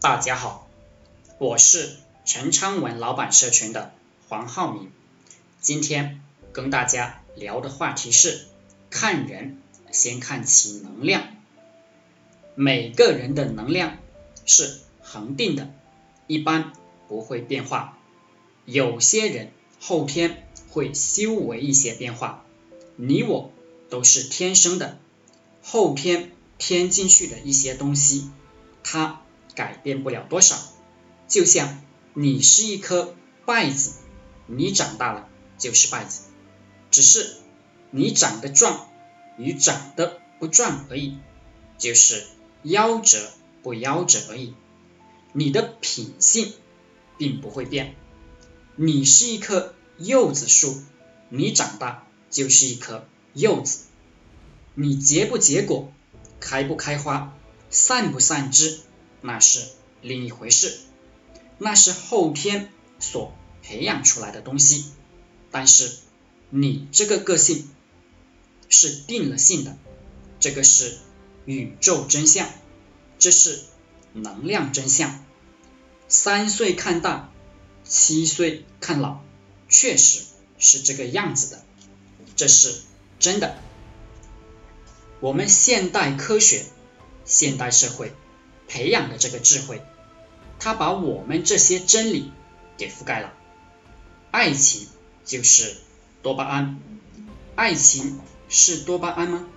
大家好，我是陈昌文老板社群的黄浩明，今天跟大家聊的话题是看人先看其能量。每个人的能量是恒定的，一般不会变化。有些人后天会修为一些变化，你我都是天生的，后天添进去的一些东西，它。改变不了多少，就像你是一颗稗子，你长大了就是稗子，只是你长得壮与长得不壮而已，就是夭折不夭折而已。你的品性并不会变。你是一棵柚子树，你长大就是一棵柚子。你结不结果，开不开花，散不散枝。那是另一回事，那是后天所培养出来的东西。但是你这个个性是定了性的，这个是宇宙真相，这是能量真相。三岁看大，七岁看老，确实是这个样子的，这是真的。我们现代科学，现代社会。培养的这个智慧，它把我们这些真理给覆盖了。爱情就是多巴胺，爱情是多巴胺吗？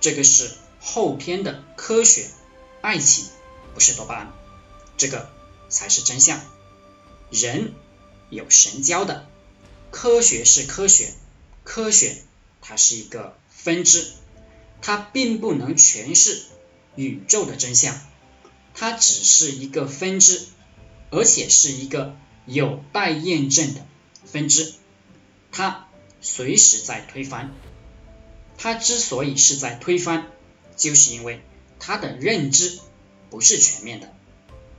这个是后天的科学，爱情不是多巴胺，这个才是真相。人有神交的，科学是科学，科学它是一个分支，它并不能诠释宇宙的真相。它只是一个分支，而且是一个有待验证的分支，它随时在推翻。它之所以是在推翻，就是因为它的认知不是全面的。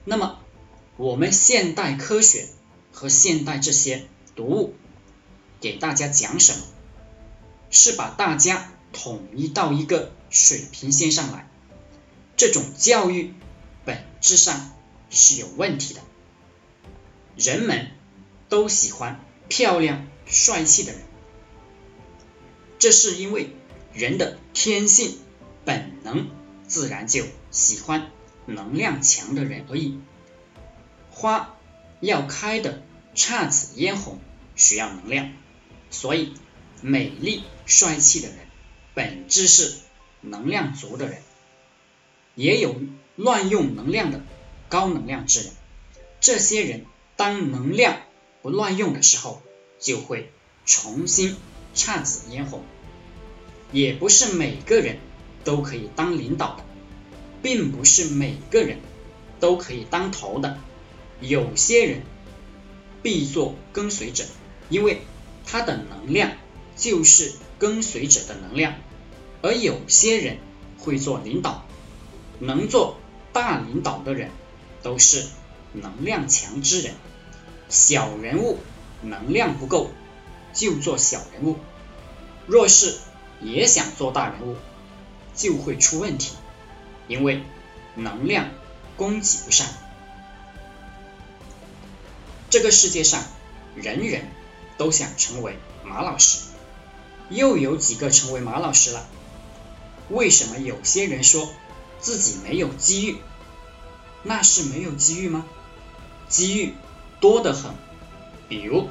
那么，我们现代科学和现代这些读物给大家讲什么？是把大家统一到一个水平线上来。这种教育。本质上是有问题的。人们都喜欢漂亮帅气的人，这是因为人的天性本能自然就喜欢能量强的人而已。花要开的姹紫嫣红需要能量，所以美丽帅气的人本质是能量足的人，也有。乱用能量的高能量之人，这些人当能量不乱用的时候，就会重新姹紫嫣红。也不是每个人都可以当领导的，并不是每个人都可以当头的。有些人必做跟随者，因为他的能量就是跟随者的能量。而有些人会做领导，能做。大领导的人都是能量强之人，小人物能量不够就做小人物，若是也想做大人物，就会出问题，因为能量供给不上。这个世界上人人都想成为马老师，又有几个成为马老师了？为什么有些人说？自己没有机遇，那是没有机遇吗？机遇多得很，比如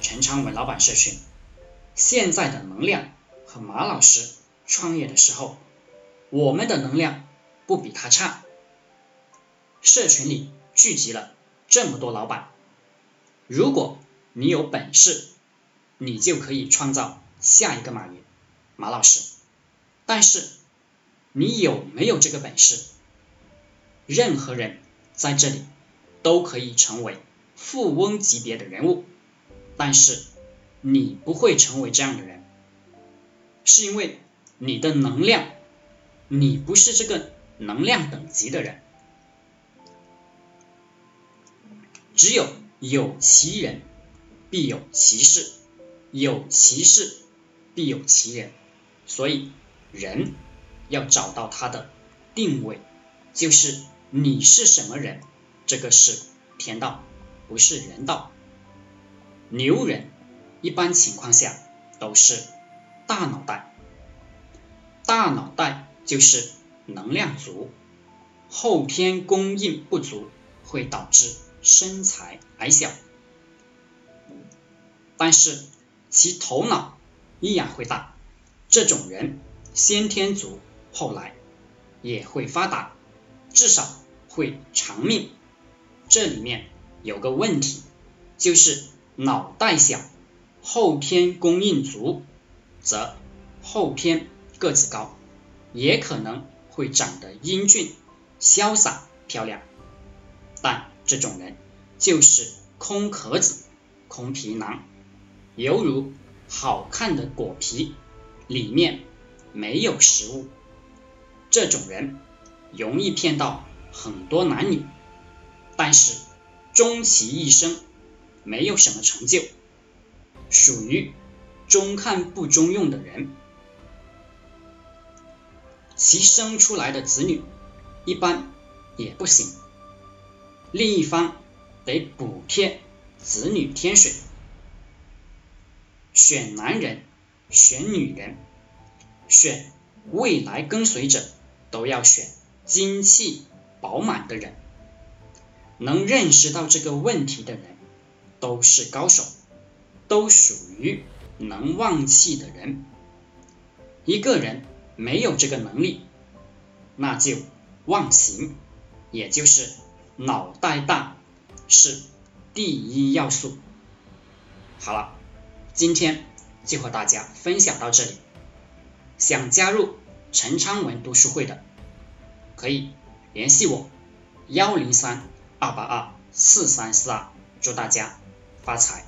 陈昌文老板社群，现在的能量和马老师创业的时候，我们的能量不比他差。社群里聚集了这么多老板，如果你有本事，你就可以创造下一个马云，马老师。但是。你有没有这个本事？任何人在这里都可以成为富翁级别的人物，但是你不会成为这样的人，是因为你的能量，你不是这个能量等级的人。只有有其人，必有其事；有其事，必有其人。所以人。要找到它的定位，就是你是什么人，这个是天道，不是人道。牛人一般情况下都是大脑袋，大脑袋就是能量足，后天供应不足会导致身材矮小，但是其头脑依然会大。这种人先天足，后来也会发达，至少会长命。这里面有个问题，就是脑袋小，后天供应足，则后天个子高，也可能会长得英俊、潇洒、漂亮。但这种人就是空壳子、空皮囊，犹如好看的果皮。里面没有食物，这种人容易骗到很多男女，但是终其一生没有什么成就，属于中看不中用的人。其生出来的子女一般也不行，另一方得补贴子女添水，选男人。选女人，选未来跟随者，都要选精气饱满的人。能认识到这个问题的人，都是高手，都属于能旺气的人。一个人没有这个能力，那就忘形，也就是脑袋大是第一要素。好了，今天。就和大家分享到这里，想加入陈昌文读书会的，可以联系我幺零三二八二四三四二，祝大家发财。